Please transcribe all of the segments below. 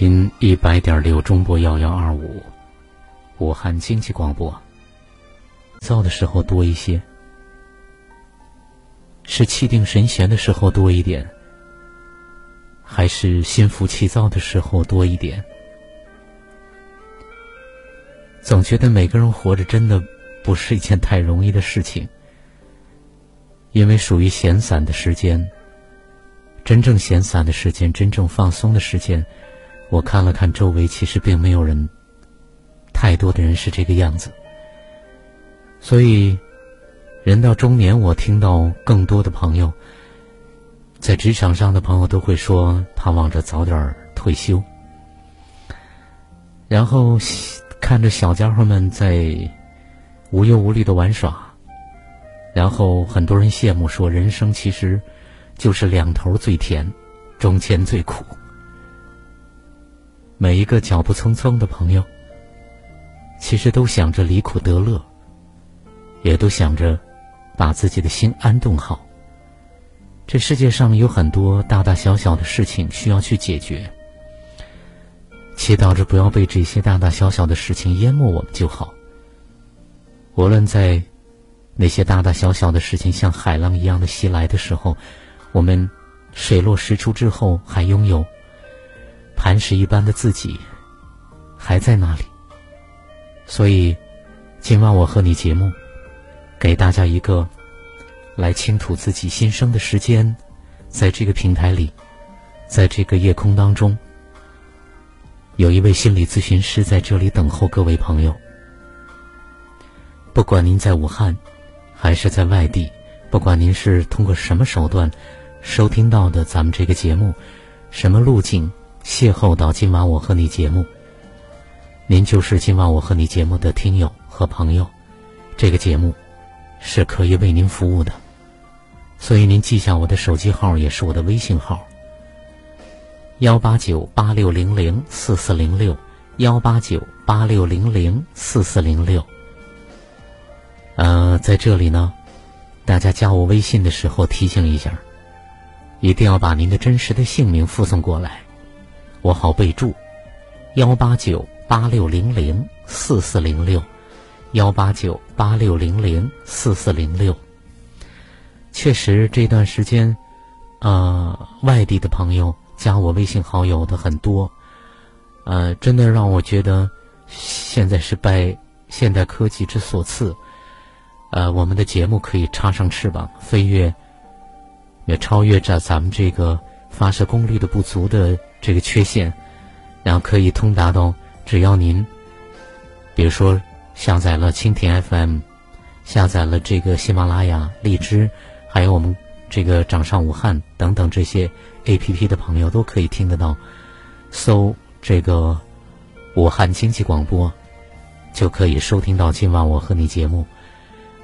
频一百点六中波幺幺二五，武汉经济广播。造的时候多一些，是气定神闲的时候多一点，还是心浮气躁的时候多一点？总觉得每个人活着真的不是一件太容易的事情，因为属于闲散的时间。真正闲散的时间，真正放松的时间，我看了看周围，其实并没有人，太多的人是这个样子。所以，人到中年，我听到更多的朋友，在职场上的朋友都会说，盼望着早点退休。然后看着小家伙们在无忧无虑的玩耍，然后很多人羡慕说，人生其实。就是两头最甜，中间最苦。每一个脚步匆匆的朋友，其实都想着离苦得乐，也都想着把自己的心安顿好。这世界上有很多大大小小的事情需要去解决，祈祷着不要被这些大大小小的事情淹没我们就好。无论在那些大大小小的事情像海浪一样的袭来的时候。我们水落石出之后，还拥有磐石一般的自己，还在那里。所以，今晚我和你节目，给大家一个来倾吐自己心声的时间，在这个平台里，在这个夜空当中，有一位心理咨询师在这里等候各位朋友。不管您在武汉，还是在外地，不管您是通过什么手段。收听到的咱们这个节目，什么路径邂逅到今晚我和你节目？您就是今晚我和你节目的听友和朋友，这个节目是可以为您服务的，所以您记下我的手机号，也是我的微信号：幺八九八六零零四四零六，幺八九八六零零四四零六。呃，在这里呢，大家加我微信的时候提醒一下。一定要把您的真实的姓名附送过来，我好备注。幺八九八六零零四四零六，幺八九八六零零四四零六。确实这段时间，呃，外地的朋友加我微信好友的很多，呃，真的让我觉得现在是拜现代科技之所赐，呃，我们的节目可以插上翅膀飞跃。也超越着咱们这个发射功率的不足的这个缺陷，然后可以通达到，只要您，比如说下载了蜻蜓 FM，下载了这个喜马拉雅、荔枝，还有我们这个掌上武汉等等这些 APP 的朋友都可以听得到，搜这个武汉经济广播，就可以收听到今晚我和你节目。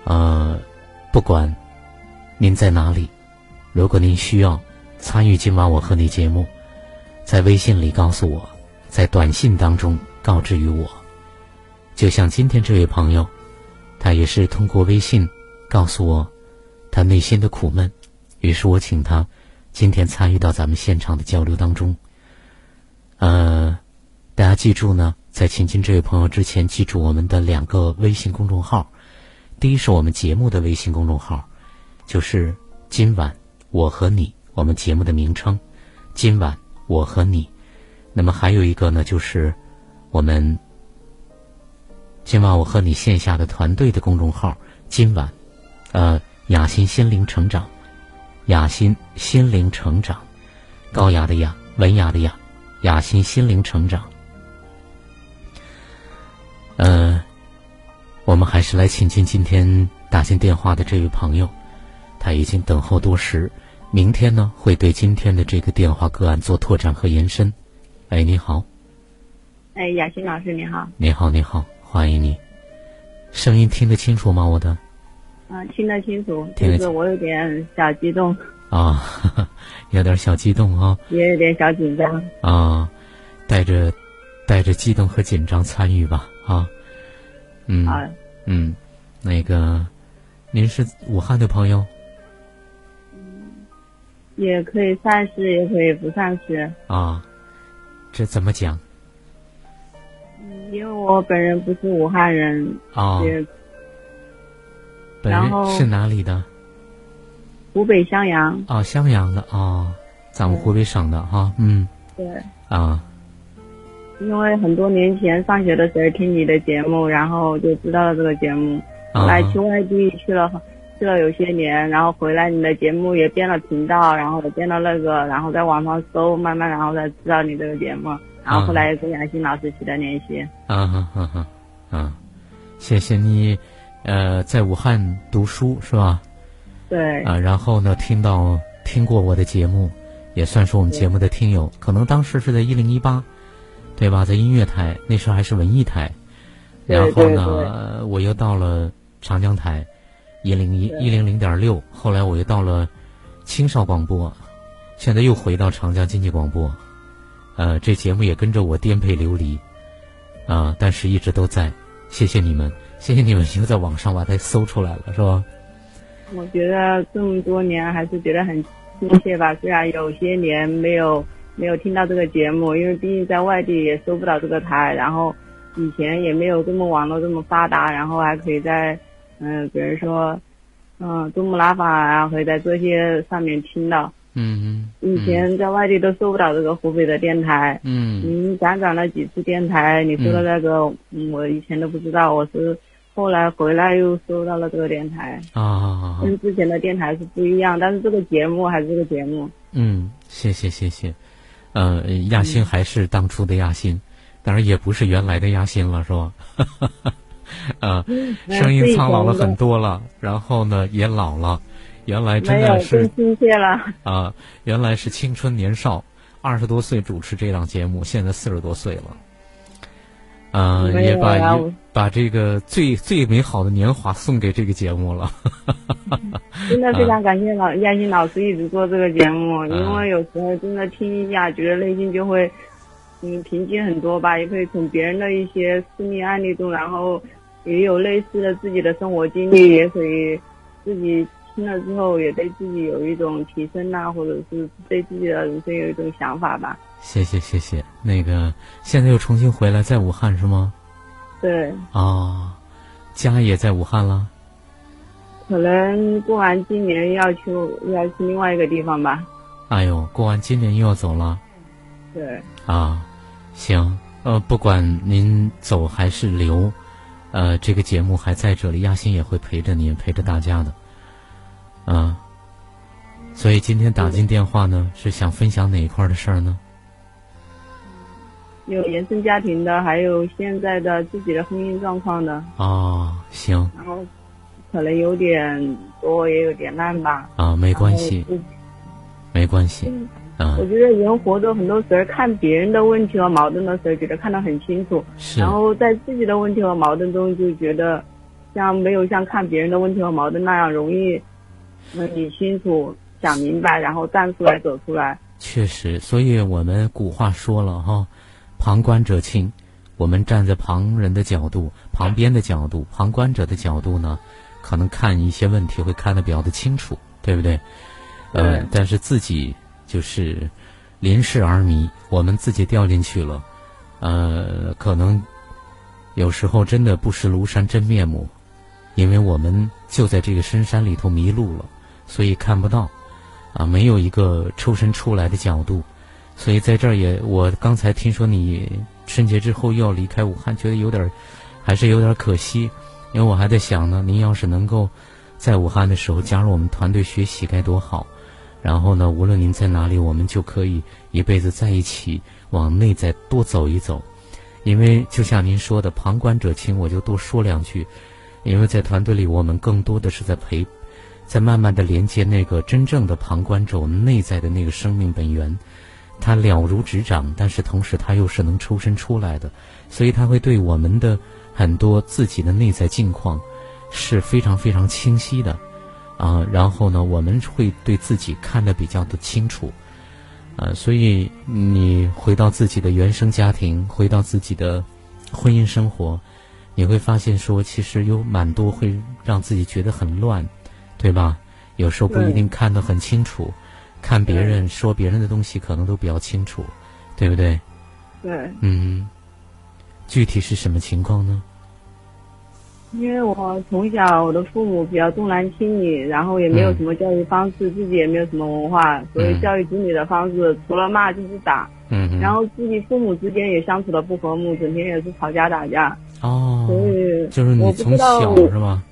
呃，不管您在哪里。如果您需要参与今晚我和你节目，在微信里告诉我，在短信当中告知于我。就像今天这位朋友，他也是通过微信告诉我他内心的苦闷，于是我请他今天参与到咱们现场的交流当中。呃，大家记住呢，在亲亲这位朋友之前，记住我们的两个微信公众号。第一是我们节目的微信公众号，就是今晚。我和你，我们节目的名称，今晚我和你。那么还有一个呢，就是我们今晚我和你线下的团队的公众号，今晚，呃，雅欣心灵成长，雅欣心灵成长，高雅的雅，文雅的雅，雅欣心灵成长。呃，我们还是来请进今天打进电话的这位朋友，他已经等候多时，明天呢会对今天的这个电话个案做拓展和延伸。哎，你好。哎，雅欣老师你好。你好，你好，欢迎你。声音听得清楚吗？我的。啊，听得清楚，就是我有点小激动。啊，有点小激动啊。也有点小紧张。啊，带着带着激动和紧张参与吧。啊，嗯，嗯，那个，您是武汉的朋友？嗯，也可以算是，也可以不算是。啊，这怎么讲？嗯，因为我本人不是武汉人。啊。本人是哪里的？湖北襄阳。啊，襄阳的啊，咱们湖北省的哈，嗯。对。啊。因为很多年前上学的时候听你的节目，然后就知道了这个节目。后来去外地去了，去了有些年，然后回来你的节目也变了频道，然后也变了那个，然后在网上搜，慢慢然后才知道你这个节目。然后后来跟杨欣老师取得联系。啊哈哈哈，啊，谢谢你，呃，在武汉读书是吧？对。啊，然后呢，听到听过我的节目，也算是我们节目的听友。可能当时是在一零一八。对吧？在音乐台那时候还是文艺台，然后呢，我又到了长江台，一零一一零零点六。后来我又到了青少广播，现在又回到长江经济广播。呃，这节目也跟着我颠沛流离啊，但是一直都在。谢谢你们，谢谢你们又在网上把它搜出来了，是吧？我觉得这么多年还是觉得很亲切吧，虽然有些年没有。没有听到这个节目，因为毕竟在外地也收不到这个台，然后以前也没有这么网络这么发达，然后还可以在，嗯，比如说，嗯，珠穆朗玛啊，会在这些上面听到。嗯嗯。以前在外地都搜不到这个湖北的电台。嗯。您辗转了几次电台，你说的那个，嗯，我以前都不知道，我是后来回来又搜到了这个电台。啊。跟之前的电台是不一样，但是这个节目还是这个节目。嗯，谢谢谢谢。呃，亚欣还是当初的亚欣，当然也不是原来的亚欣了，是吧？啊，声音苍老了很多了，然后呢也老了，原来真的是亲切了啊，原来是青春年少，二十多岁主持这档节目，现在四十多岁了。嗯，也把把这个最最美好的年华送给这个节目了。真的非常感谢老亚欣老师一直做这个节目，因为有时候真的听一下，觉得内心就会嗯平静很多吧。也可以从别人的一些私密案例中，然后也有类似的自己的生活经历，也可以自己听了之后也对自己有一种提升呐，或者是对自己的人生有一种想法吧。谢谢谢谢，那个现在又重新回来，在武汉是吗？对。啊，家也在武汉了。可能过完今年要去要去另外一个地方吧。哎呦，过完今年又要走了。对。啊，行，呃，不管您走还是留，呃，这个节目还在这里，亚欣也会陪着您，陪着大家的。啊，所以今天打进电话呢，是想分享哪一块的事儿呢？有原生家庭的，还有现在的自己的婚姻状况的。哦，行。然后，可能有点多，也有点烂吧。啊，没关系，没关系。嗯。我觉得人活着很多时候看别人的问题和矛盾的时候，觉得看得很清楚。是。然后在自己的问题和矛盾中，就觉得像没有像看别人的问题和矛盾那样容易能理清楚、想明白，然后站出来、走出来。确实，所以我们古话说了哈。旁观者清，我们站在旁人的角度、旁边的角度、旁观者的角度呢，可能看一些问题会看得比较的清楚，对不对？呃，但是自己就是临世而迷，我们自己掉进去了，呃，可能有时候真的不识庐山真面目，因为我们就在这个深山里头迷路了，所以看不到，啊，没有一个抽身出来的角度。所以在这儿也，我刚才听说你春节之后又要离开武汉，觉得有点，还是有点可惜。因为我还在想呢，您要是能够在武汉的时候加入我们团队学习该多好。然后呢，无论您在哪里，我们就可以一辈子在一起，往内在多走一走。因为就像您说的，旁观者清，我就多说两句。因为在团队里，我们更多的是在陪，在慢慢的连接那个真正的旁观者，我们内在的那个生命本源。他了如指掌，但是同时他又是能抽身出来的，所以他会对我们的很多自己的内在境况是非常非常清晰的。啊，然后呢，我们会对自己看得比较的清楚，啊，所以你回到自己的原生家庭，回到自己的婚姻生活，你会发现说，其实有蛮多会让自己觉得很乱，对吧？有时候不一定看得很清楚，看别人说别人的东西可能都比较清楚，对不对？对。嗯，具体是什么情况呢？因为我从小我的父母比较重男轻女，然后也没有什么教育方式，自己也没有什么文化，所以教育子女的方式除了骂就是打。嗯。然后自己父母之间也相处的不和睦，整天也是吵架打架。哦。所以就是你从小是吗？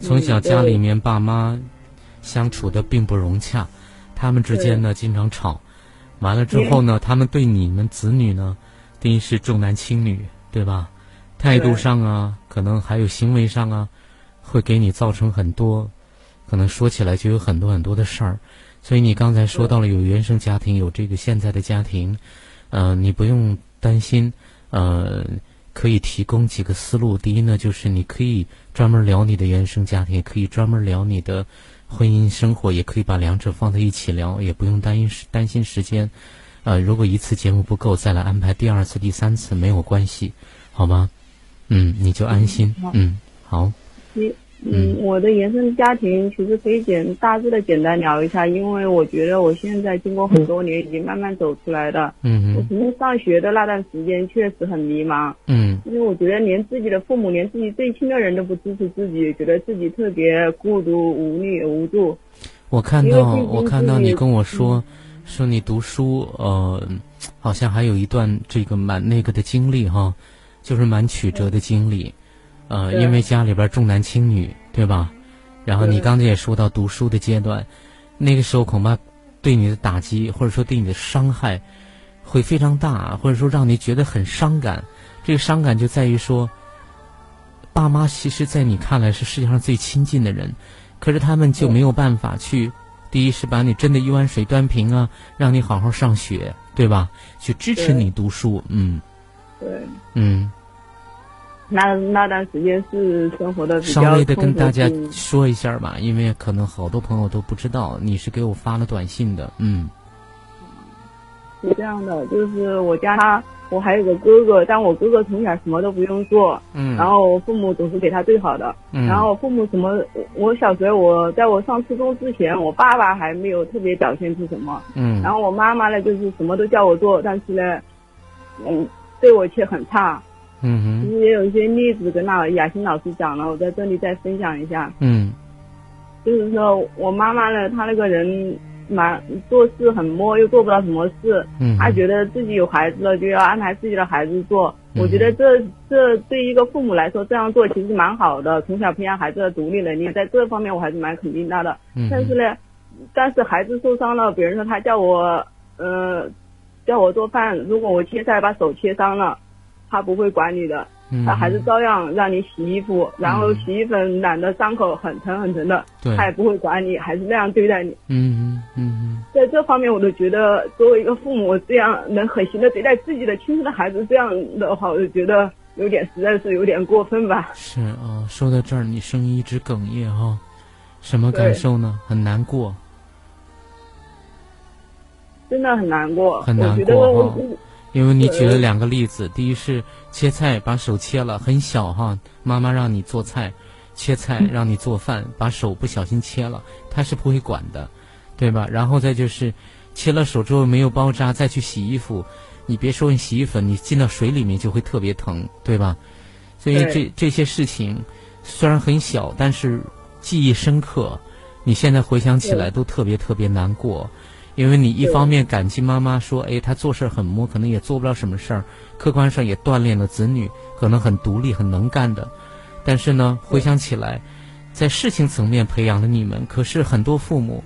从小家里面爸妈相处的并不融洽，他们之间呢经常吵，完了之后呢，他们对你们子女呢，第一是重男轻女，对吧？态度上啊，可能还有行为上啊，会给你造成很多，可能说起来就有很多很多的事儿。所以你刚才说到了有原生家庭，有这个现在的家庭，呃，你不用担心，呃，可以提供几个思路。第一呢，就是你可以专门聊你的原生家庭，也可以专门聊你的婚姻生活，也可以把两者放在一起聊，也不用担心担心时间。呃，如果一次节目不够，再来安排第二次、第三次没有关系，好吗？嗯，你就安心。嗯，好。你嗯，我的原生家庭其实可以简大致的简单聊一下，因为我觉得我现在经过很多年，已经慢慢走出来的。嗯我曾经上学的那段时间确实很迷茫。嗯。因为我觉得连自己的父母，连自己最亲的人都不支持自己，觉得自己特别孤独、无力、无助。我看到，我看到你跟我说，说你读书，呃，好像还有一段这个蛮那个的经历哈。就是蛮曲折的经历，呃，因为家里边重男轻女，对吧？然后你刚才也说到读书的阶段，那个时候恐怕对你的打击或者说对你的伤害会非常大，或者说让你觉得很伤感。这个伤感就在于说，爸妈其实在你看来是世界上最亲近的人，可是他们就没有办法去，第一是把你真的一碗水端平啊，让你好好上学，对吧？去支持你读书，嗯。对，嗯，那那段时间是生活的比较稍微的跟大家说一下吧，因为可能好多朋友都不知道，你是给我发了短信的，嗯，是这样的，就是我家他，我还有个哥哥，但我哥哥从小什么都不用做，嗯，然后我父母总是给他最好的，嗯，然后父母什么，我小学我在我上初中之前，我爸爸还没有特别表现出什么，嗯，然后我妈妈呢，就是什么都叫我做，但是呢，嗯。对我却很差，嗯哼，其实也有一些例子跟那雅欣老师讲了，我在这里再分享一下。嗯，就是说我妈妈呢，她那个人蛮做事很摸，又做不到什么事。嗯，她觉得自己有孩子了，就要安排自己的孩子做。我觉得这这对一个父母来说这样做其实蛮好的，从小培养孩子的独立能力，在这方面我还是蛮肯定他的。嗯，但是呢，但是孩子受伤了，比如说他叫我，呃。叫我做饭，如果我切菜把手切伤了，他不会管你的，他还是照样让你洗衣服，然后洗衣粉染的伤口很疼很疼的，他也不会管你，还是那样对待你。嗯嗯嗯在这方面，我都觉得作为一个父母，这样能狠心的对待自己的亲生的孩子，这样的话，我就觉得有点实在是有点过分吧。是啊，说到这儿，你声音一直哽咽哈，什么感受呢？很难过。真的很难过，很难过哈，因为你举了两个例子，第一是切菜把手切了，很小哈，妈妈让你做菜，切菜让你做饭，把手不小心切了，他是不会管的，对吧？然后再就是切了手之后没有包扎，再去洗衣服，你别说用洗衣粉，你进到水里面就会特别疼，对吧？所以这这些事情虽然很小，但是记忆深刻，你现在回想起来都特别特别难过。因为你一方面感激妈妈说，哎，她做事很摸，可能也做不了什么事儿，客观上也锻炼了子女，可能很独立、很能干的。但是呢，回想起来，在事情层面培养了你们，可是很多父母，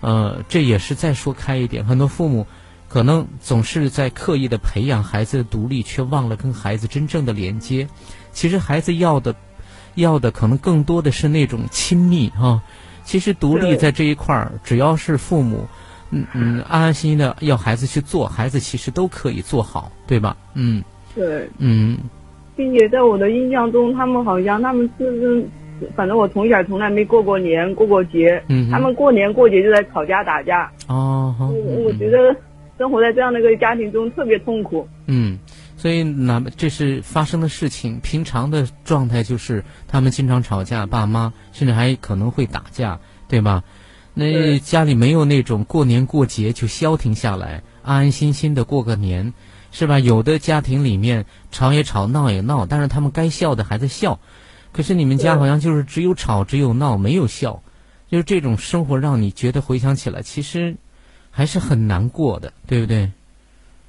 呃，这也是再说开一点，很多父母可能总是在刻意的培养孩子的独立，却忘了跟孩子真正的连接。其实孩子要的，要的可能更多的是那种亲密哈。其实独立在这一块儿，只要是父母，嗯嗯，安安心心的要孩子去做，孩子其实都可以做好，对吧？嗯，对，嗯。并且在我的印象中，他们好像他们是，反正我从小从来没过过年过过节，嗯他们过年过节就在吵架打架。哦，我我觉得生活在这样的一个家庭中特别痛苦。嗯，所以那这是发生的事情，平常的状态就是他们经常吵架，爸妈甚至还可能会打架，对吧？那家里没有那种过年过节就消停下来，安安心心的过个年。是吧？有的家庭里面吵也吵，闹也闹，但是他们该笑的还在笑。可是你们家好像就是只有吵，只有闹，没有笑，就是这种生活让你觉得回想起来，其实还是很难过的，对不对？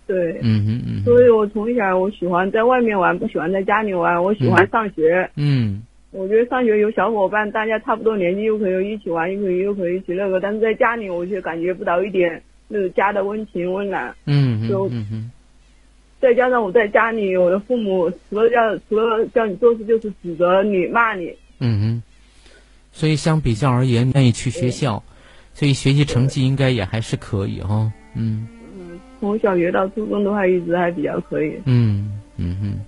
对，嗯嗯嗯。所以我从小我喜欢在外面玩，不喜欢在家里玩。我喜欢上学。嗯。我觉得上学有小伙伴，大家差不多年纪，又可以一起玩，又可以又可以一起那个。但是在家里，我却感觉不到一点那个家的温情温暖。嗯嗯嗯嗯。再加上我在家里，我的父母除了叫除了叫你做事，就是指责你、骂你。嗯嗯。所以相比较而言，愿意去学校，所以学习成绩应该也还是可以哈。嗯。嗯，从小学到初中的话，一直还比较可以。嗯嗯哼。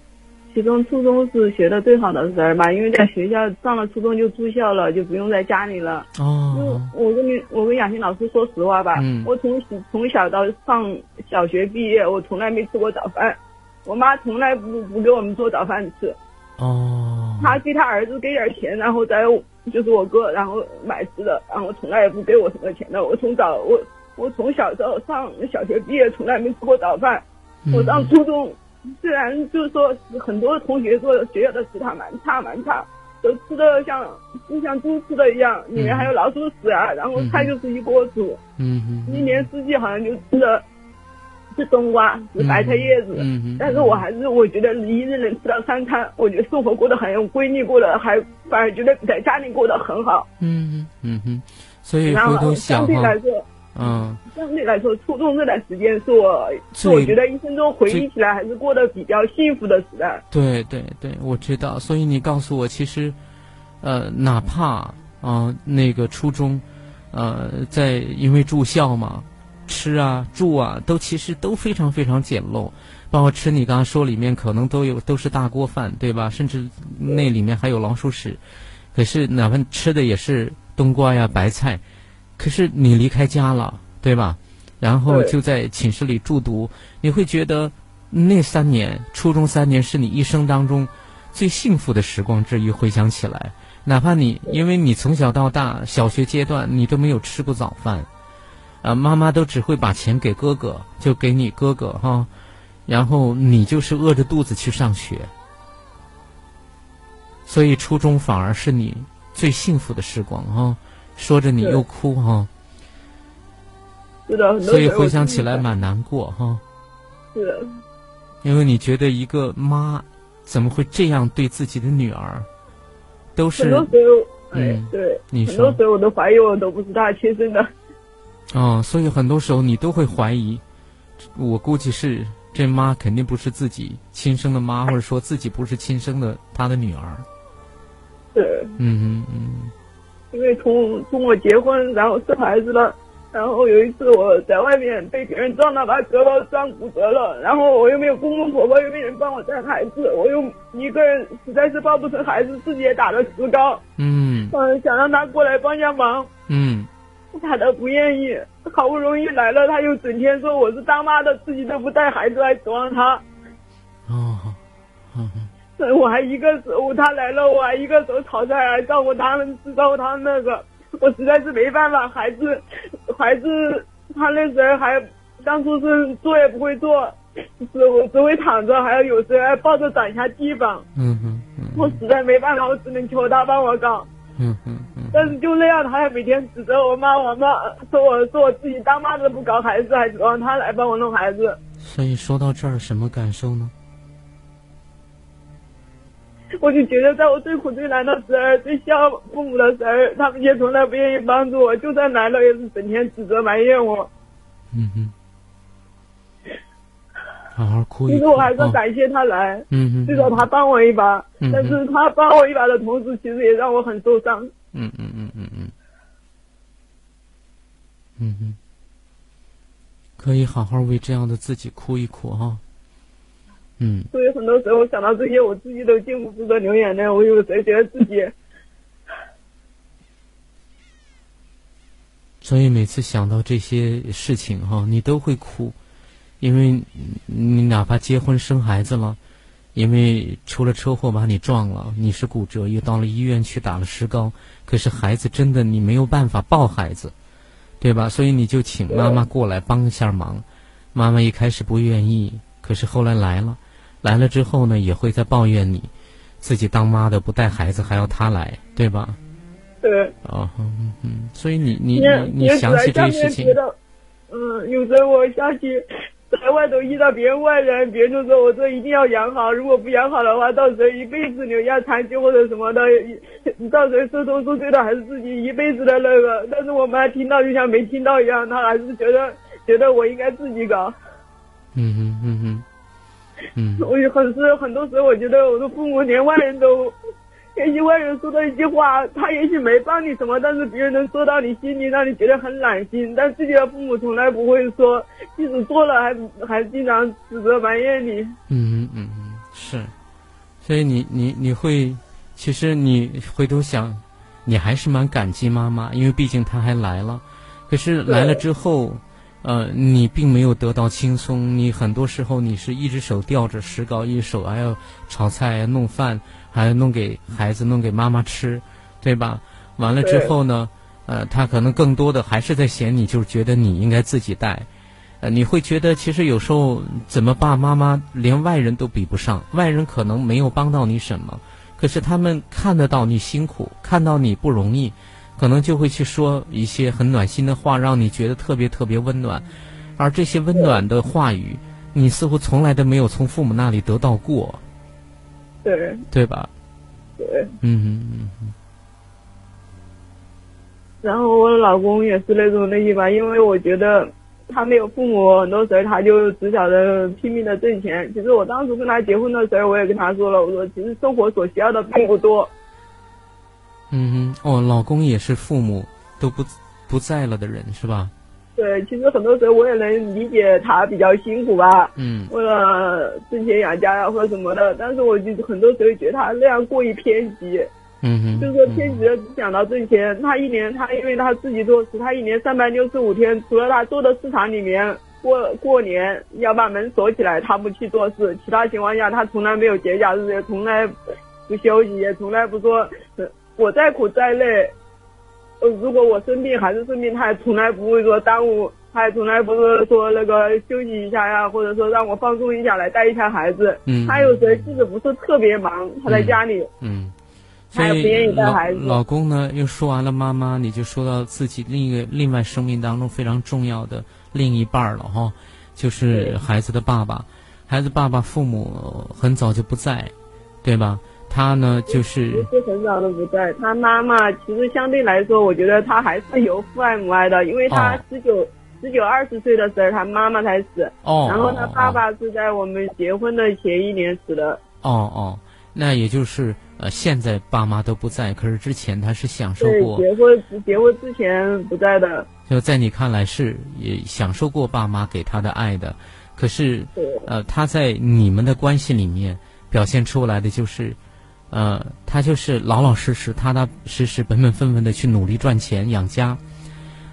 其中初中是学的最好的时候嘛，因为在学校上了初中就住校了，就不用在家里了。哦。我跟你，我跟雅欣老师说实话吧，我从从小到上小学毕业，我从来没吃过早饭，我妈从来不不给我们做早饭吃。哦。她给她儿子给点钱，然后再就是我哥，然后买吃的，然后从来也不给我什么钱的。我从早我我从小到上小学毕业，从来没吃过早饭。我上初中。虽然就是说很多同学说学校的食堂蛮差蛮差，都吃的像就像猪吃的一样，里面还有老鼠屎啊，然后菜就是一锅煮，嗯嗯，一年四季好像就吃的，是冬瓜，是白菜叶子，嗯嗯，但是我还是我觉得一日能吃到三餐，我觉得生活过得很有规律，过得还反而觉得在家里过得很好，嗯嗯嗯，所以回头想哈。嗯，相对来说，初中这段时间是我，是我觉得一生中回忆起来还是过得比较幸福的时代。对对对，我知道。所以你告诉我，其实，呃，哪怕啊那个初中，呃，在因为住校嘛，吃啊住啊都其实都非常非常简陋，包括吃你刚刚说里面可能都有都是大锅饭，对吧？甚至那里面还有老鼠屎，可是哪怕吃的也是冬瓜呀白菜。可是你离开家了，对吧？然后就在寝室里住读，你会觉得那三年，初中三年是你一生当中最幸福的时光之一。回想起来，哪怕你因为你从小到大小学阶段你都没有吃过早饭，啊，妈妈都只会把钱给哥哥，就给你哥哥哈，然后你就是饿着肚子去上学，所以初中反而是你最幸福的时光哈。说着你又哭哈，是的，所以回想起来蛮难过哈。是的，因为你觉得一个妈怎么会这样对自己的女儿？都是很多时候，哎，对，你很多时候我都怀疑我都不是她亲生的。哦，所以很多时候你都会怀疑，我估计是这妈肯定不是自己亲生的妈，或者说自己不是亲生的她的女儿。对，嗯嗯嗯。因为从从我结婚，然后生孩子了，然后有一次我在外面被别人撞到，把胳膊撞骨折了，然后我又没有公公婆婆，又没人帮我带孩子，我又一个人实在是抱不成孩子，自己也打了石膏，嗯，嗯，想让他过来帮下忙，嗯，他都不愿意，好不容易来了，他又整天说我是当妈的，自己都不带孩子来指望他，哦，嗯。我还一个手，他来了，我还一个手吵着来照顾他们，知道他那个，我实在是没办法。孩子，孩子，他那时候还当初是坐也不会坐，只我只会躺着，还有有时候还抱着长一下地方。嗯嗯嗯。我实在没办法，我只能求他帮我搞。嗯嗯嗯。但是就那样，他还每天指责我骂，我骂说我说我自己当妈的不搞孩子，还指望他来帮我弄孩子。所以说到这儿，什么感受呢？我就觉得在我最苦最难的时候，最需要父母的时候，他们也从来不愿意帮助我，就算来了也是整天指责埋怨我。嗯哼。好好哭一哭。其实我还是感谢他来，嗯哼，至少他帮我一把。嗯但是他帮我一把的同时，其实也让我很受伤。嗯嗯嗯嗯嗯，嗯哼，可以好好为这样的自己哭一哭哈。嗯，所以很多时候想到这些，我自己都禁不住的流眼泪。我有时候觉得自己，所以每次想到这些事情哈，你都会哭，因为你哪怕结婚生孩子了，因为出了车祸把你撞了，你是骨折，又到了医院去打了石膏，可是孩子真的你没有办法抱孩子，对吧？所以你就请妈妈过来帮一下忙。妈妈一开始不愿意，可是后来来了，来了之后呢，也会在抱怨你，自己当妈的不带孩子还要他来，对吧？对，哦，嗯嗯，所以你你你你想起这些事情嗯，有时候我想起在外头遇到别人外人，别人就说我说一定要养好，如果不养好的话，到时候一辈子留下残疾或者什么的，你到时候受痛受罪的还是自己一辈子的那个。但是我妈听到就像没听到一样，她还是觉得觉得我应该自己搞。嗯哼嗯哼，嗯我有很是很多时候，我觉得我的父母连外人都，也许外人说的一句话，他也许没帮你什么，但是别人能说到你心里，让你觉得很暖心。但自己的父母从来不会说，即使做了还还经常指责埋怨你。嗯嗯嗯嗯，是，所以你你你会，其实你回头想，你还是蛮感激妈妈，因为毕竟她还来了，可是来了之后。呃，你并没有得到轻松，你很多时候你是一只手吊着石膏，一手还要炒菜、弄饭，还要弄给孩子、弄给妈妈吃，对吧？完了之后呢，呃，他可能更多的还是在嫌你，就是觉得你应该自己带，呃，你会觉得其实有时候怎么爸妈妈连外人都比不上，外人可能没有帮到你什么，可是他们看得到你辛苦，看到你不容易。可能就会去说一些很暖心的话，让你觉得特别特别温暖，而这些温暖的话语，你似乎从来都没有从父母那里得到过，对对吧？对。嗯嗯嗯。然后我老公也是那种类型吧，因为我觉得他没有父母，很多时候他就只晓得拼命的挣钱。其实我当时跟他结婚的时候，我也跟他说了，我说其实生活所需要的并不多。嗯哼，哦，老公也是父母都不不在了的人是吧？对，其实很多时候我也能理解他比较辛苦吧，嗯，为了挣钱养家呀或者什么的，但是我就很多时候觉得他那样过于偏激，嗯哼，就是说偏激的只想到挣钱。他一年他因为他自己做事，他一年三百六十五天，除了他做的市场里面过过年要把门锁起来，他不去做事，其他情况下他从来没有节假日，也从来不休息，也从来不说，呃我再苦再累。呃，如果我生病还是生病，他也从来不会说耽误，他也从来不是说那个休息一下呀，或者说让我放松一下来带一下孩子。嗯他有时候即使不是特别忙，他在家里，嗯，所他也不愿意带孩子。老公呢，又说完了妈妈，你就说到自己另一个另外生命当中非常重要的另一半了哈，就是孩子的爸爸。孩子爸爸父母很早就不在，对吧？他呢，就是不是很早都不在。他妈妈其实相对来说，我觉得他还是有父爱母爱的，因为他哦。十九、十九二十岁的时候，他妈妈才死，哦，然后他哦爸爸是在我们结婚的前一年死的。哦哦，那也就是呃，现在爸妈都不在，可是之前他是享受，过，结婚结婚之前不在的。就在你看来是也享受过爸妈给他的爱的，可是，呃，他在你们的关系里面表现出来的就是，呃，他就是老老实实、踏踏实实、本本分分的去努力赚钱养家，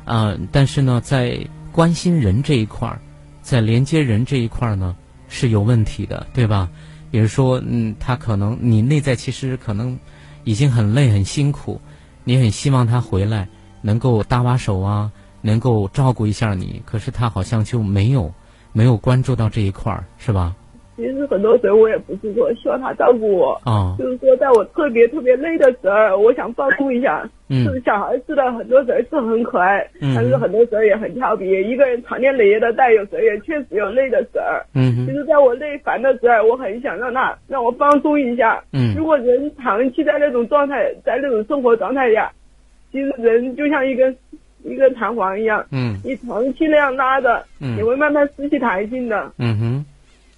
啊、但是呢，在关心人这一块儿，在连接人这一块儿呢是有问题的，对吧？比如说，嗯，他可能你内在其实可能已经很累很辛苦，你很希望他回来能够搭把手啊，能够照顾一下你，可是他好像就没有没有关注到这一块儿，是吧？其实很多时候我也不是说希望他照顾我，啊，就是说在我特别特别累的时候，我想放松一下。嗯就是小孩似的很多时候是很可爱，嗯但是很多时候也很调皮。一个人长年累月的带，有时候也确实有累的时候。嗯哼，就是在我累烦的时候，我很想让他让我放松一下。嗯如果人长期在那种状态，在那种生活状态下，其实人就像一根一根弹簧一样，嗯你长期那样拉着，嗯你会慢慢失去弹性的，嗯哼，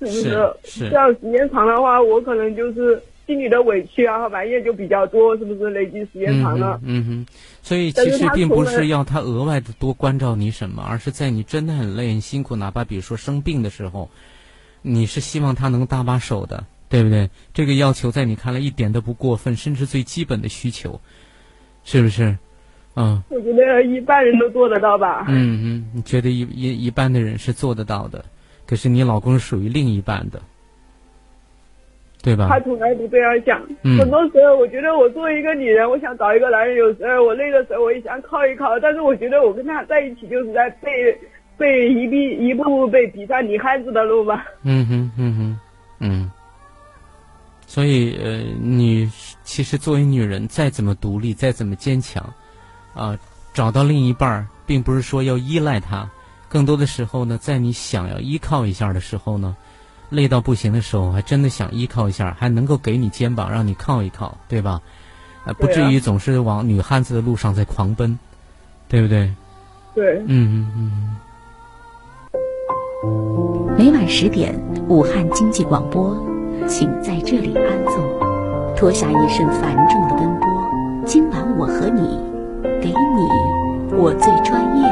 是不是是这样时间长的话，我可能就是心里的委屈啊和埋怨就比较多，是不是？累积时间长了，嗯哼，所以其实并不是要他额外的多关照你什么，而是在你真的很累、很辛苦，哪怕比如说生病的时候，你是希望他能搭把手的，对不对？这个要求在你看来一点都不过分，甚至最基本的需求，是不是？嗯我觉得一般人都做得到吧。嗯嗯，你觉得一一一般的人是做得到的，可是你老公是属于另一半的，对吧他？从来不这样想。嗯很多时候，我觉得我作为一个女人，我想找一个男人。有时候我累的时候，我也想靠一靠。但是我觉得我跟他在一起，就是在被被一逼一步步被逼上女汉子的路吧。嗯哼，嗯哼，嗯。所以，呃，你其实作为女人，再怎么独立，再怎么坚强，啊、找到另一半儿，并不是说要依赖他，更多的时候呢，在你想要依靠一下的时候呢，累到不行的时候，还真的想依靠一下，还能够给你肩膀，让你靠一靠，对吧？呃，不至于总是往女汉子的路上在狂奔，对不对？对，嗯嗯嗯。每晚十点，武汉经济广播，请在这里安坐，脱下一身繁重的奔波。今晚我和你，给你我最专业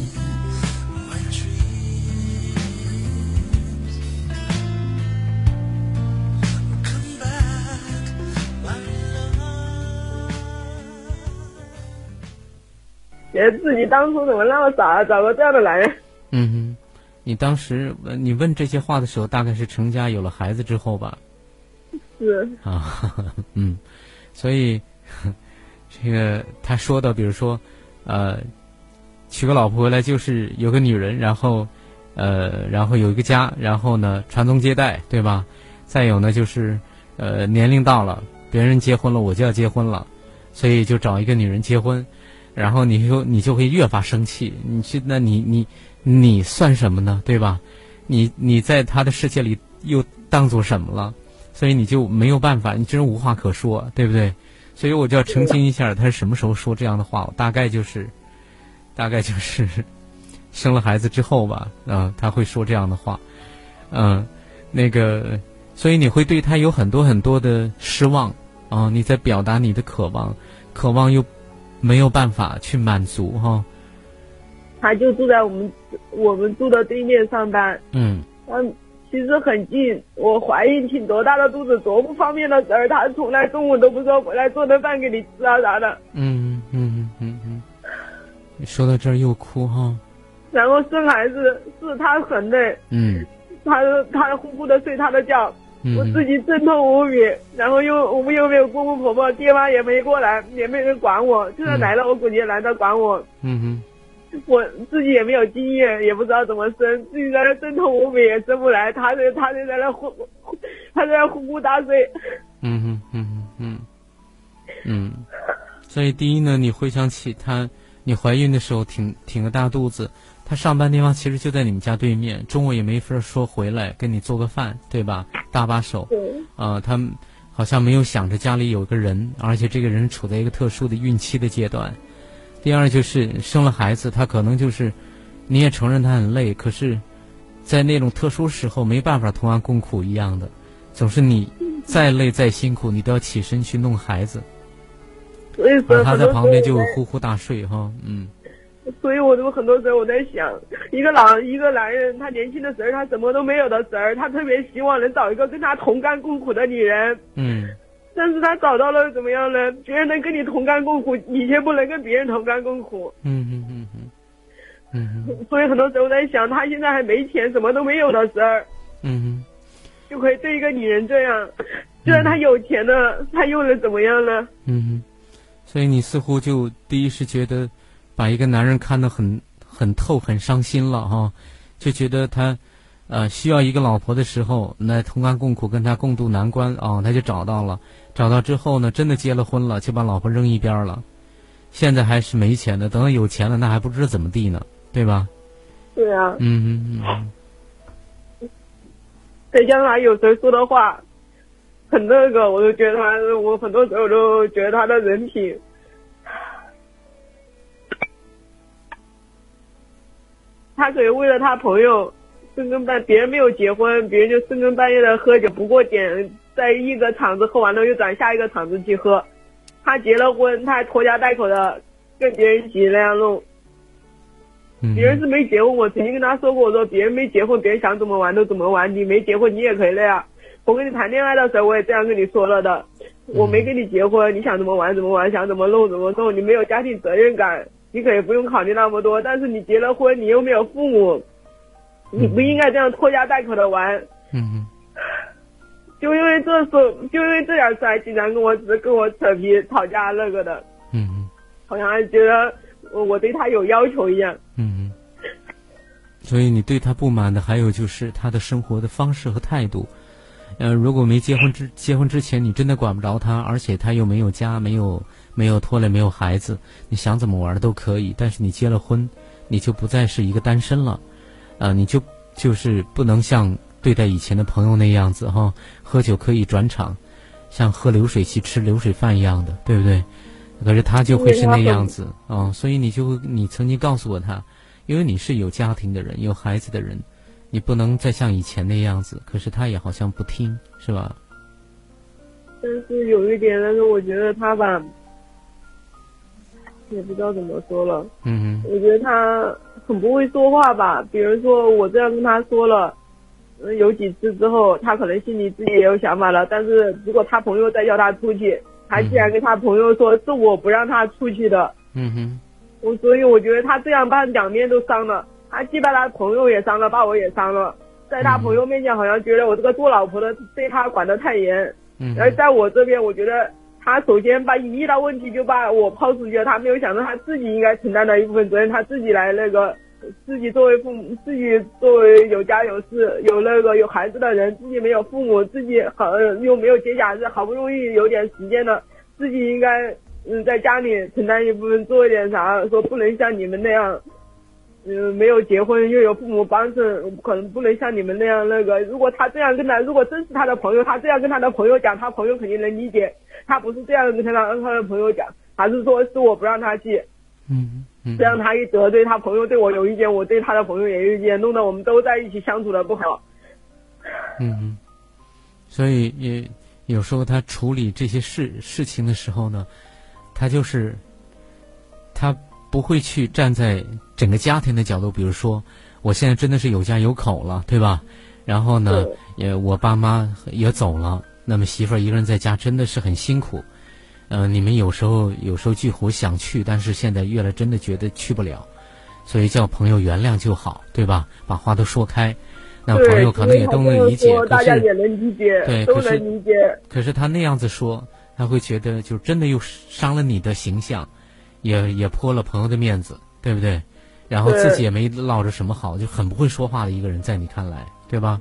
自己当初怎么那么傻，找个这样的男人。嗯哼，你当时呃你问这些话的时候，大概是成家有了孩子之后吧？是，啊，嗯，所以这个他说的，比如说，呃，娶个老婆回来就是有个女人，然后呃，然后有一个家，然后呢传宗接代，对吧？再有呢就是呃年龄到了，别人结婚了，我就要结婚了，所以就找一个女人结婚，然后你就你就会越发生气，你去那你你你算什么呢？对吧？你你在他的世界里又当做什么了？所以你就没有办法，你真无话可说，对不对？所以我就要澄清一下，他是什么时候说这样的话？我大概就是，大概就是 生了孩子之后吧，啊、他会说这样的话，嗯、那个，所以你会对他有很多很多的失望啊、你在表达你的渴望，渴望又没有办法去满足哈、他就住在我们我们住的对面上班，嗯。嗯，其实很近。我怀孕挺多大的肚子，多不方便的事儿，他从来中午都不说回来做顿饭给你吃啊啥的。嗯嗯嗯嗯，你说到这儿又哭哈、然后生孩子是他很累，嗯。他他呼呼的睡他的觉，嗯，我自己阵痛无比，然后又我们又没有公公婆婆，爹妈也没过来，也没人管我，就算来了，我估计也懒得管我。嗯哼。我自己也没有经验，也不知道怎么生，自己在那阵痛无比也生不来，他就他就在那呼，他在那呼呼大睡。嗯哼嗯哼嗯嗯，所以第一呢，你回想起他，你怀孕的时候挺挺个大肚子，她上班地方其实就在你们家对面，中午也没法说回来跟你做个饭，对吧？搭把手，对，呃，他好像没有想着家里有个人，而且这个人处在一个特殊的孕期的阶段。第二就是生了孩子，他可能就是你也承认他很累，可是，在那种特殊时候没办法同甘共苦一样的，总是你再累再辛苦，你都要起身去弄孩子，而他在旁边就呼呼大睡哈，嗯。所以我就很多时候我在想，一个老一个男人，他年轻的时候他什么都没有的时候，他特别希望能找一个跟他同甘共苦的女人。嗯。但是他找到了怎么样呢？别人能跟你同甘共苦，你却不能跟别人同甘共苦。嗯嗯嗯嗯。嗯。所以很多时候我在想，他现在还没钱，什么都没有的时候。嗯。就可以对一个女人这样，就算他有钱了，他又能怎么样呢？嗯。所以你似乎就第一是觉得。把一个男人看得很很透，很伤心了哈，就觉得他，呃，需要一个老婆的时候，那同甘共苦，跟他共度难关啊，他就找到了。找到之后呢，真的结了婚了，就把老婆扔一边了。现在还是没钱的，等到有钱了，那还不知道怎么地呢，对吧？对啊。嗯嗯嗯。再加上有时候说的话，很那个，我就觉得他，我很多时候都觉得他的人品。他可以为了他朋友深更半，别人没有结婚，别人就深更半夜的喝酒，不过点在一个场子喝完了又转下一个场子去喝。他结了婚，他还拖家带口的跟别人一起那样弄。别人是没结婚，我曾经跟他说过，我说别人没结婚，别人想怎么玩都怎么玩，你没结婚你也可以那样。我跟你谈恋爱的时候我也这样跟你说了的，我没跟你结婚，你想怎么玩怎么玩，想怎么弄怎么弄，你没有家庭责任感。你可以不用考虑那么多，但是你结了婚，你又没有父母，你不应该这样拖家带口的玩。嗯就因为这事，就因为这点事，还经常跟我只跟我扯皮吵架那个的。嗯好像还觉得我对他有要求一样。嗯所以你对他不满的还有就是他的生活的方式和态度。呃，如果没结婚之结婚之前，你真的管不着他，而且他又没有家，没有。没有拖累，没有孩子，你想怎么玩都可以。但是你结了婚，你就不再是一个单身了，啊，你就就是不能像对待以前的朋友那样子哈，喝酒可以转场，像喝流水席、吃流水饭一样的，对不对？可是他就会是那样子啊，所以你就你曾经告诉过他，因为你是有家庭的人，有孩子的人，你不能再像以前那样子。可是他也好像不听，是吧？但是有一点，但是我觉得他吧。也不知道怎么说了，嗯我觉得他很不会说话吧。比如说我这样跟他说了，嗯，有几次之后，他可能心里自己也有想法了。但是如果他朋友再叫他出去，他竟然跟他朋友说是我不让他出去的，嗯哼，我所以我觉得他这样把两面都伤了，他既把他朋友也伤了，把我也伤了。在他朋友面前好像觉得我这个做老婆的对他管得太严，嗯，而在我这边我觉得。他首先把一遇到问题就把我抛出去了，他没有想到他自己应该承担的一部分责任，他自己来那个，自己作为父母，自己作为有家有室有那个有孩子的人，自己没有父母，自己好又没有节假日，好不容易有点时间了，自己应该嗯在家里承担一部分，做一点啥，说不能像你们那样。嗯，没有结婚又有父母帮衬，可能不能像你们那样那个。如果他这样跟他，如果真是他的朋友，他这样跟他的朋友讲，他朋友肯定能理解。他不是这样跟他他的朋友讲，还是说是我不让他去。嗯嗯。这样他一得罪他朋友对我有意见，我对他的朋友也有意见，弄得我们都在一起相处的不好。嗯嗯。所以也有时候他处理这些事事情的时候呢，他就是他。不会去站在整个家庭的角度，比如说，我现在真的是有家有口了，对吧？然后呢，也我爸妈也走了，那么媳妇儿一个人在家真的是很辛苦。嗯，你们有时候有时候聚会想去，但是现在越来真的觉得去不了，所以叫朋友原谅就好，对吧？把话都说开，那朋友可能也都能理解，大家也能理解，对，都能理解。可是他那样子说，他会觉得就真的又伤了你的形象。也也泼了朋友的面子，对不对？然后自己也没落着什么好，就很不会说话的一个人，在你看来，对吧？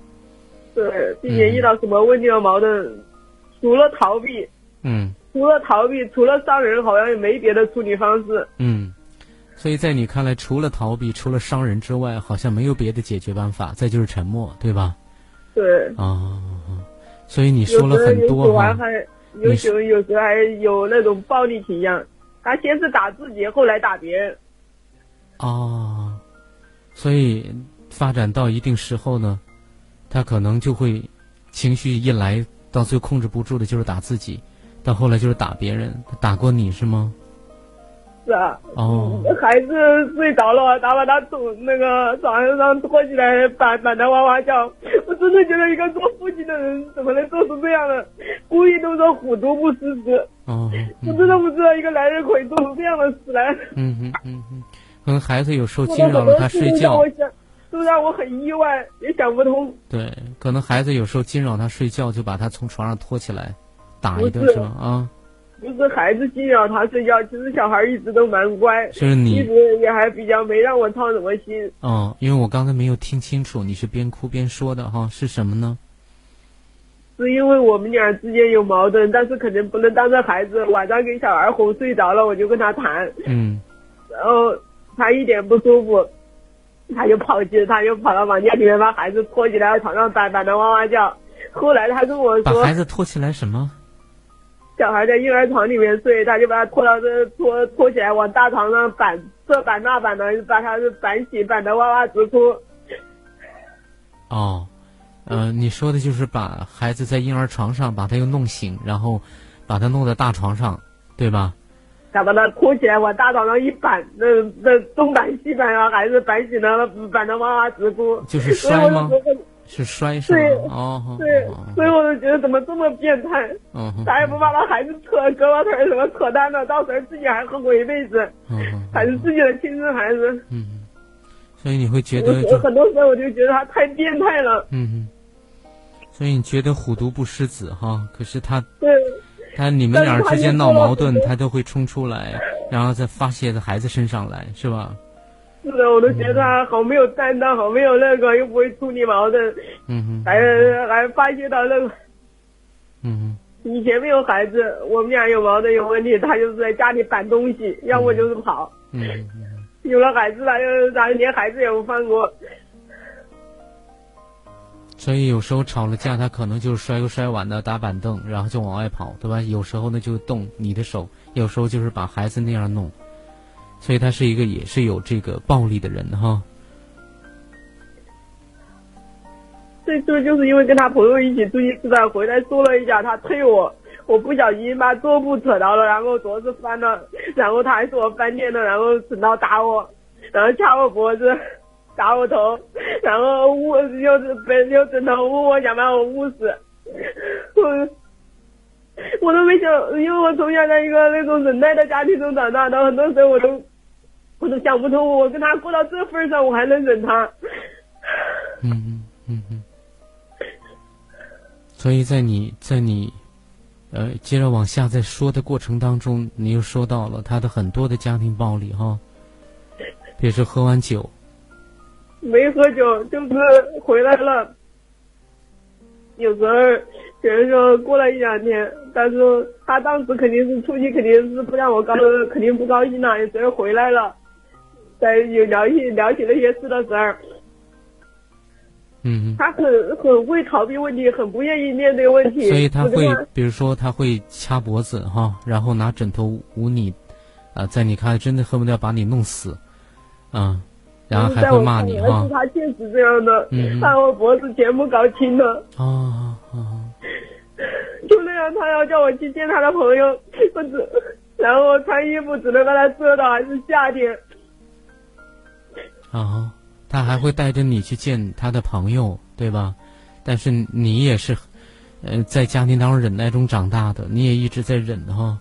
对，并且遇到什么问题和矛盾，除了逃避，嗯，除了逃避，除了伤人，好像也没别的处理方式。嗯，所以在你看来，除了逃避，除了伤人之外，好像没有别的解决办法。再就是沉默，对吧？对。啊，所以你说了很多哈。有时候有时候还有那种暴力倾向。他先是打自己，后来打别人。哦，所以发展到一定时候呢，他可能就会情绪一来，到最后控制不住的就是打自己，到后来就是打别人。打过你是吗？是啊。哦。孩子睡着了，他把他从那个床上拖起来，板板他哇哇叫。我真的觉得一个做父亲的人怎么能做出这样的？故意都说虎毒不食子。哦。我真的不知道一个男人可以做出这样的事来。嗯嗯嗯嗯。可能孩子有时候惊扰了他睡觉，都让我很意外，也想不通。对，可能孩子有时候惊扰他睡觉，就把他从床上拖起来，打一顿是吗？啊，不是孩子惊扰他睡觉，其实小孩一直都蛮乖，就是你一直也还比较没让我操什么心。哦，因为我刚才没有听清楚，你是边哭边说的哈，是什么呢？是因为我们俩之间有矛盾，但是肯定不能当着孩子，晚上给小孩哄睡着了，我就跟他谈。嗯，然后。他一点不舒服，他就跑去，他就跑到房间里面把孩子拖起来，床上板板的哇哇叫。后来他跟我说，把孩子拖起来什么？小孩在婴儿床里面睡，他就把他拖到这拖拖起来，往大床上板这板那板的，把他板醒，板的哇哇直哭。哦，呃，你说的就是把孩子在婴儿床上把他又弄醒，然后把他弄在大床上，对吧？他把他拖起来往大床上一板，那那东板西板啊，还是板醒了，板的哇哇直哭。就是摔吗？是摔是吗？对，哦，对，所以我就觉得怎么这么变态？嗯他也不把他孩子扯胳膊腿什么扯断了，到时候自己还后悔一辈子。嗯还是自己的亲生孩子。嗯，所以你会觉得，很多时候我就觉得他太变态了。嗯所以你觉得虎毒不食子哈？可是他。对。他你们俩之间闹矛盾，他都会冲出来，然后再发泄在孩子身上来，是吧？是的，我都觉得他好没有担当，好没有那个，又不会处理矛盾，嗯哼，还还发泄到那个，嗯哼。以前没有孩子，我们俩有矛盾有问题，他就是在家里搬东西，要么就是跑。嗯有了孩子，他就他连孩子也不放过。所以有时候吵了架，他可能就是摔个摔碗的，打板凳，然后就往外跑，对吧？有时候呢就动你的手，有时候就是把孩子那样弄，所以他是一个也是有这个暴力的人哈。这次就是因为跟他朋友一起出去吃饭，回来说了一下，他推我，我不小心把桌布扯到了，然后桌子翻了，然后他还说我翻天了，然后整到打我，然后掐我脖子。打我头，然后捂又是被又枕头捂我，想把我捂死。我 我都没想，因为我从小在一个那种忍耐的家庭中长大的，很多时候我都我都想不通，我跟他过到这份上，我还能忍他。嗯嗯嗯嗯。所以在你在你呃接着往下再说的过程当中，你又说到了他的很多的家庭暴力哈，比如说喝完酒。没喝酒，就是回来了。有时候比如说过了一两天，但是他当时肯定是出去，肯定是不让我高，肯定不高兴了。有时候回来了，在有聊起聊起那些事的时候，嗯，他很很会逃避问题，很不愿意面对问题。所以他会，比如说他会掐脖子哈，然后拿枕头捂你，啊，在你看来真的恨不得要把你弄死，啊。然后还会骂你哈，他确实这样的，把我脖子全部搞青了。哦哦，就那样，他要叫我去见他的朋友，不止，然后穿衣服只能把他遮到，还是夏天。哦，他还会带着你去见他的朋友，对吧？但是你也是，呃，在家庭当中忍耐中长大的，你也一直在忍哈。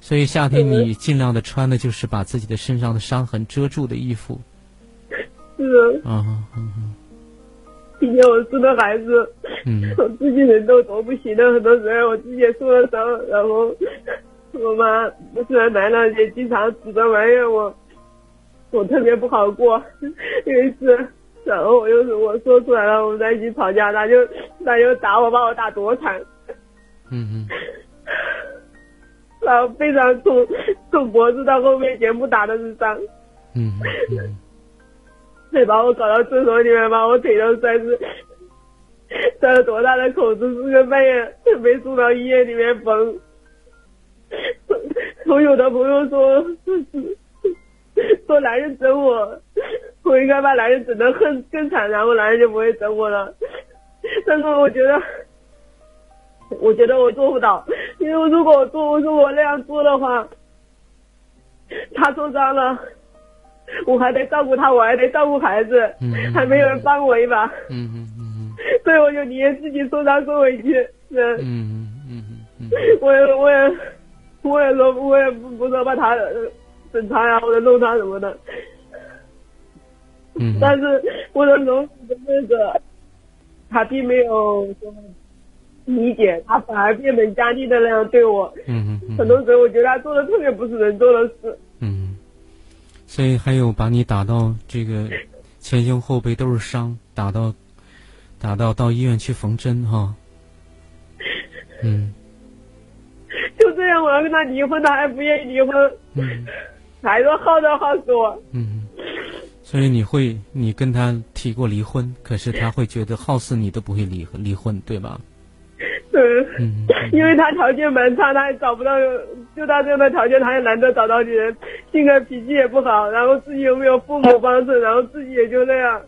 所以夏天你尽量的穿的就是把自己的身上的伤痕遮住的衣服。是，嗯嗯嗯，今天我生的孩子，嗯，我自己人都都不行了，很多时候我自己也受了伤，然后我妈虽然来了，也经常指责埋怨我，我特别不好过。有一次，然后我又是我说出来了，我们在一起吵架，他就他就打我，把我打多惨，嗯嗯，然后非常痛从脖子到后面全部打的是伤，嗯嗯。再把我搞到厕所里面，把我腿都摔是摔了多大的口子，四个半夜被送到医院里面缝。我有的朋友说，说男人整我，我应该把男人整得更更惨，然后男人就不会整我了。但是我觉得，我觉得我做不到，因为如果我做，如果我那样做的话，他受伤了，我还得照顾他，我还得照顾孩子，还没有人帮我一把。嗯嗯嗯。所以我就宁愿自己受伤受委屈。嗯嗯嗯嗯。我也我也我也说我也不不说把他整他呀或者弄他什么的。嗯。但是我的龙的那个。他并没有说理解，他反而变本加厉的那样对我。嗯嗯。很多时候我觉得他做的特别不是人做的事。嗯。所以还有把你打到这个前胸后背都是伤，打到打到到医院去缝针哈。嗯。就这样，我要跟他离婚，他还不愿意离婚。嗯。还说耗着耗死我。嗯。所以你会，你跟他提过离婚，可是他会觉得耗死你都不会离离婚，对吧？嗯，因为他条件蛮差，他也找不到，就他这样的条件，他也难得找到女人，性格脾气也不好，然后自己又没有父母帮衬，然后自己也就那样，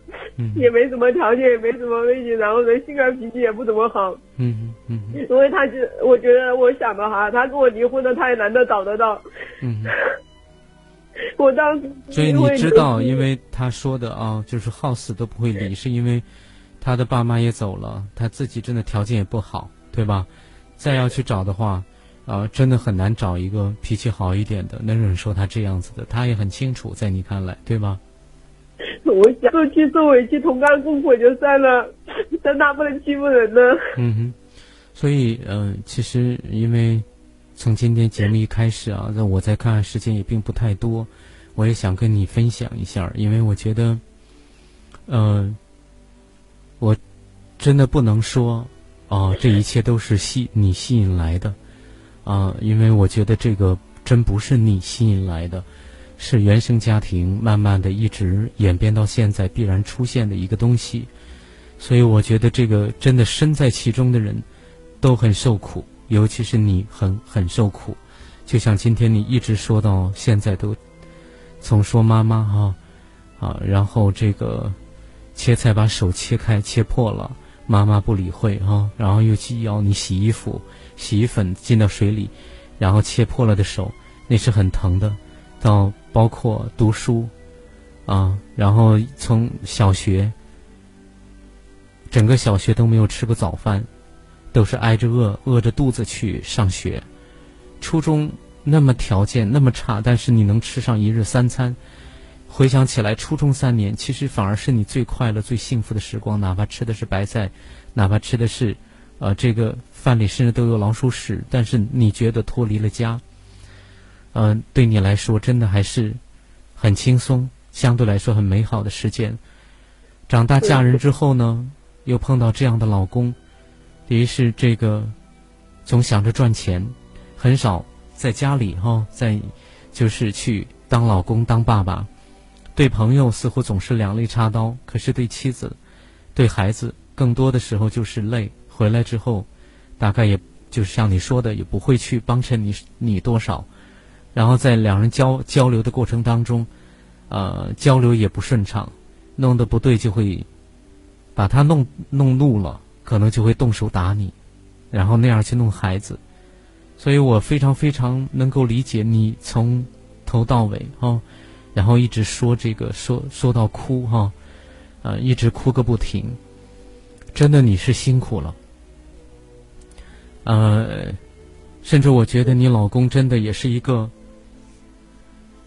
也没什么条件，也没什么背景，然后人性格脾气也不怎么好。嗯嗯嗯。因为他就，我觉得我想的哈，他跟我离婚的，他也难得找得到。嗯。我当时，所以你知道，因为他说的啊，就是好死都不会离，是因为他的爸妈也走了，他自己真的条件也不好，对吧？再要去找的话，啊，真的很难找一个脾气好一点的，能忍受他这样子的。他也很清楚，在你看来，对吗？我想受气受委屈，同甘共苦就算了，但他不能欺负人呢。嗯哼，所以嗯，其实因为。从今天节目一开始啊，那我在看时间也并不太多，我也想跟你分享一下，因为我觉得，嗯，我真的不能说啊，这一切都是吸你吸引来的啊，因为我觉得这个真不是你吸引来的，是原生家庭慢慢的一直演变到现在必然出现的一个东西，所以我觉得这个真的身在其中的人都很受苦。尤其是你很很受苦，就像今天你一直说到现在都，从说妈妈哈，啊，然后这个切菜把手切开切破了，妈妈不理会啊，然后又去要你洗衣服，洗衣粉进到水里，然后切破了的手那是很疼的，到包括读书，啊，然后从小学，整个小学都没有吃过早饭。都是挨着饿，饿着肚子去上学。初中那么条件那么差，但是你能吃上一日三餐。回想起来，初中三年其实反而是你最快乐、最幸福的时光。哪怕吃的是白菜，哪怕吃的是，呃，这个饭里甚至都有老鼠屎，但是你觉得脱离了家，嗯，对你来说真的还是很轻松，相对来说很美好的时间。长大嫁人之后呢，又碰到这样的老公。于是这个总想着赚钱，很少在家里哈，在就是去当老公当爸爸，对朋友似乎总是两肋插刀，可是对妻子、对孩子，更多的时候就是累。回来之后，大概也就是像你说的，也不会去帮衬你你多少。然后在两人交交流的过程当中，呃，交流也不顺畅，弄得不对就会把他弄弄怒了。可能就会动手打你，然后那样去弄孩子，所以我非常非常能够理解你从头到尾哦，然后一直说这个说说到哭哈，呃，一直哭个不停，真的你是辛苦了，呃，甚至我觉得你老公真的也是一个，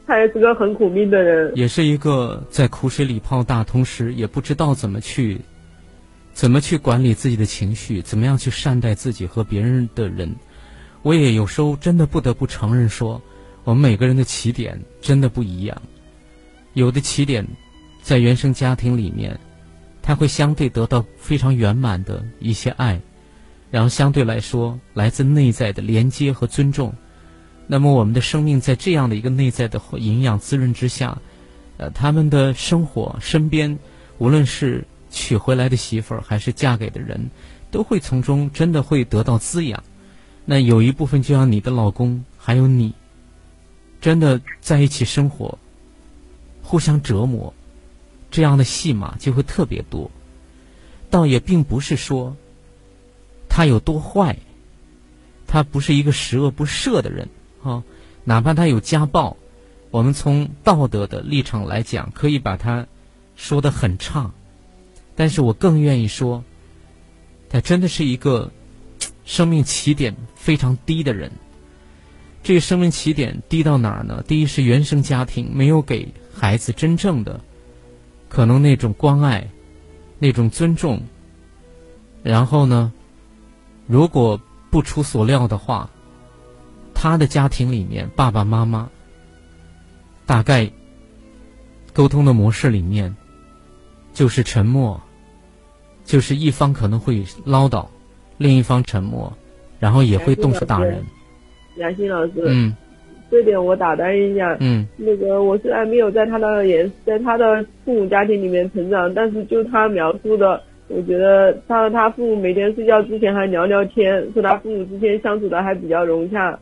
他也是个很苦命的人，也是一个在苦水里泡大，同时也不知道怎么去。怎么去管理自己的情绪？怎么样去善待自己和别人的人？我也有时候真的不得不承认说，我们每个人的起点真的不一样。有的起点在原生家庭里面，他会相对得到非常圆满的一些爱，然后相对来说来自内在的连接和尊重。那么我们的生命在这样的一个内在的营养滋润之下，呃，他们的生活身边无论是。娶回来的媳妇儿还是嫁给的人，都会从中真的会得到滋养。那有一部分就像你的老公还有你，真的在一起生活，互相折磨，这样的戏码就会特别多。倒也并不是说他有多坏，他不是一个十恶不赦的人啊。哪怕他有家暴，我们从道德的立场来讲，可以把他说的很差。但是我更愿意说，他真的是一个生命起点非常低的人。这个生命起点低到哪儿呢？第一是原生家庭没有给孩子真正的可能那种关爱、那种尊重。然后呢，如果不出所料的话，他的家庭里面爸爸妈妈大概沟通的模式里面就是沉默。就是一方可能会唠叨，另一方沉默，然后也会动手打人。杨欣老师，嗯，这点我打断一下，嗯，那个我虽然没有在他的也在他的父母家庭里面成长，但是就他描述的，我觉得他和他父母每天睡觉之前还聊聊天，说他父母之间相处的还比较融洽，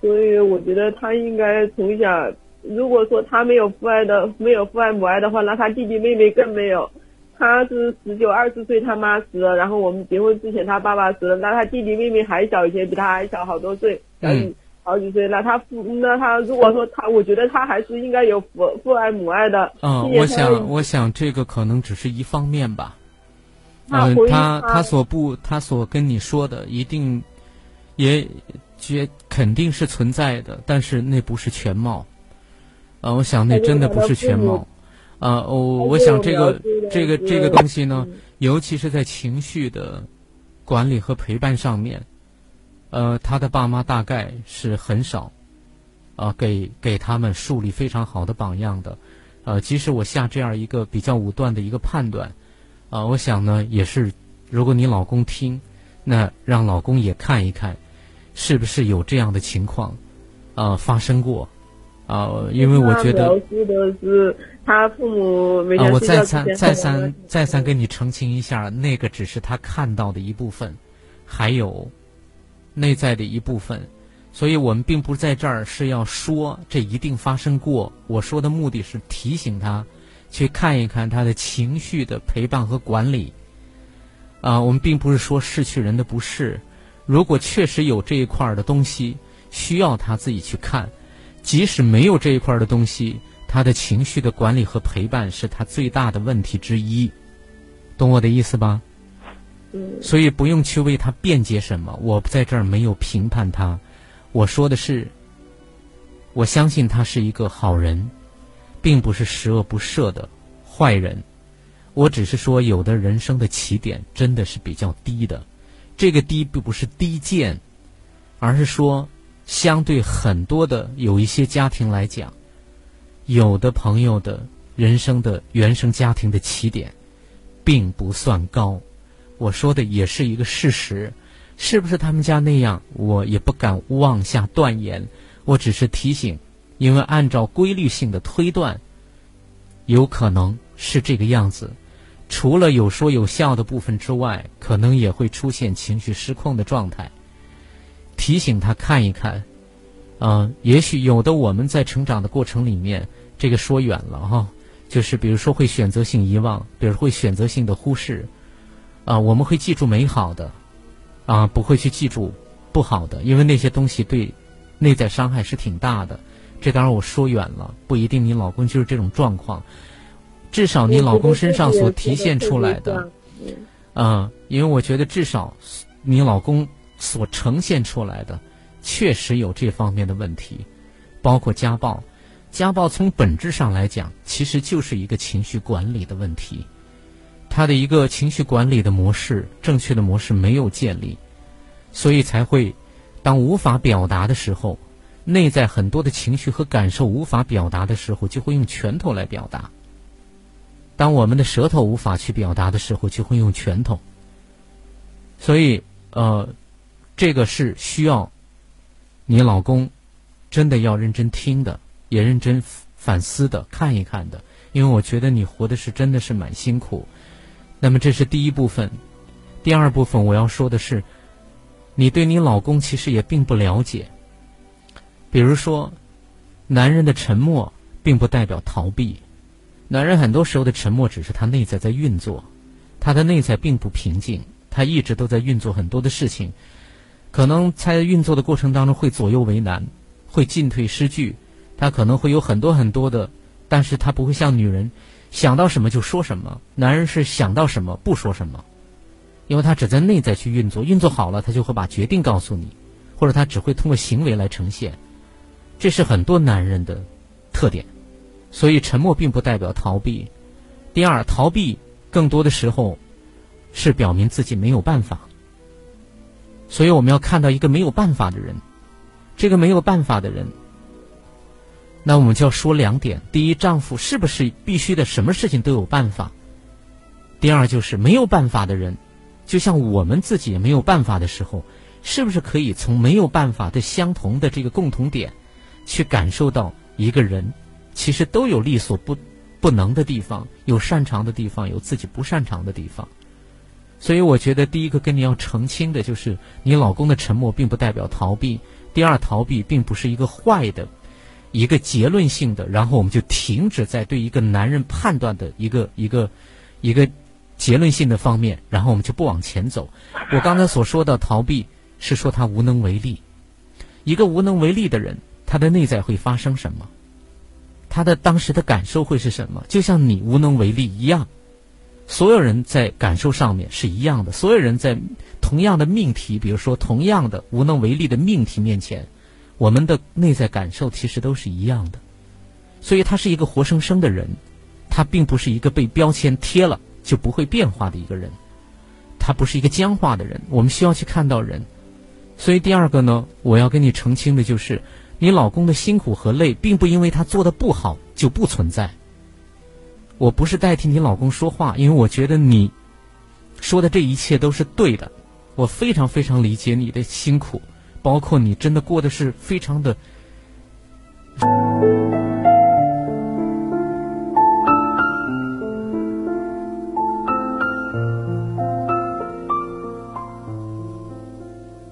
所以我觉得他应该从小，如果说他没有父爱的，没有父爱母爱的话，那他弟弟妹妹更没有。他是十九二十岁，他妈死了，然后我们结婚之前他爸爸死了，那他弟弟妹妹还小一些，比他还小好多岁，小好几岁。那他父，那他如果说他，我觉得他还是应该有父父爱母爱的。嗯，我想，我想这个可能只是一方面吧。嗯，他他所不，他所跟你说的一定也绝肯定是存在的，但是那不是全貌。啊，我想那真的不是全貌。啊，我我想这个这个这个东西呢，尤其是在情绪的管理和陪伴上面，呃，他的爸妈大概是很少啊给给他们树立非常好的榜样的。呃，即使我下这样一个比较武断的一个判断，啊，我想呢，也是如果你老公听，那让老公也看一看，是不是有这样的情况啊发生过啊？因为我觉得。他父母每天啊，我再三再三再三跟你澄清一下，那个只是他看到的一部分，还有内在的一部分，所以我们并不在这儿是要说这一定发生过。我说的目的是提醒他去看一看他的情绪的陪伴和管理。啊，我们并不是说逝去人的不是，如果确实有这一块的东西需要他自己去看，即使没有这一块的东西。他的情绪的管理和陪伴是他最大的问题之一，懂我的意思吧？所以不用去为他辩解什么，我在这儿没有评判他。我说的是，我相信他是一个好人，并不是十恶不赦的坏人。我只是说，有的人生的起点真的是比较低的，这个低并不是低贱，而是说，相对很多的有一些家庭来讲。有的朋友的人生的原生家庭的起点，并不算高。我说的也是一个事实，是不是他们家那样，我也不敢妄下断言。我只是提醒，因为按照规律性的推断，有可能是这个样子。除了有说有笑的部分之外，可能也会出现情绪失控的状态。提醒他看一看。嗯，也许有的我们在成长的过程里面，这个说远了哈，就是比如说会选择性遗忘，比如会选择性的忽视，啊，我们会记住美好的，啊，不会去记住不好的，因为那些东西对内在伤害是挺大的。这当然我说远了，不一定你老公就是这种状况，至少你老公身上所体现出来的，啊，因为我觉得至少你老公所呈现出来的。确实有这方面的问题，包括家暴。家暴从本质上来讲，其实就是一个情绪管理的问题。他的一个情绪管理的模式，正确的模式没有建立，所以才会当无法表达的时候，内在很多的情绪和感受无法表达的时候，就会用拳头来表达。当我们的舌头无法去表达的时候，就会用拳头。所以，呃，这个是需要。你老公真的要认真听的，也认真反思的看一看的，因为我觉得你活的是真的是蛮辛苦。那么这是第一部分，第二部分我要说的是，你对你老公其实也并不了解。比如说，男人的沉默并不代表逃避，男人很多时候的沉默只是他内在在运作，他的内在并不平静，他一直都在运作很多的事情，可能在运作的过程当中会左右为难，会进退失据，他可能会有很多很多的，但是他不会像女人想到什么就说什么，男人是想到什么不说什么，因为他只在内在去运作，运作好了他就会把决定告诉你，或者他只会通过行为来呈现，这是很多男人的特点。所以，沉默并不代表逃避。第二，逃避更多的时候是表明自己没有办法。所以，我们要看到一个没有办法的人。这个没有办法的人，那我们就要说两点：第一，丈夫是不是必须的什么事情都有办法？第二，就是没有办法的人，就像我们自己也没有办法的时候，是不是可以从没有办法的相同的这个共同点，去感受到一个人？其实都有力所不不能的地方，有擅长的地方，有自己不擅长的地方。所以，我觉得第一个跟你要澄清的就是，你老公的沉默并不代表逃避。第二，逃避并不是一个坏的、一个结论性的，然后我们就停止在对一个男人判断的一个一个一个结论性的方面，然后我们就不往前走。我刚才所说的逃避，是说他无能为力。一个无能为力的人，他的内在会发生什么？他的当时的感受会是什么？就像你无能为力一样，所有人在感受上面是一样的。所有人在同样的命题，比如说同样的无能为力的命题面前，我们的内在感受其实都是一样的。所以他是一个活生生的人，他并不是一个被标签贴了就不会变化的一个人，他不是一个僵化的人。我们需要去看到人。所以第二个呢，我要跟你澄清的就是。你老公的辛苦和累，并不因为他做的不好就不存在。我不是代替你老公说话，因为我觉得你说的这一切都是对的。我非常非常理解你的辛苦，包括你真的过的是非常的。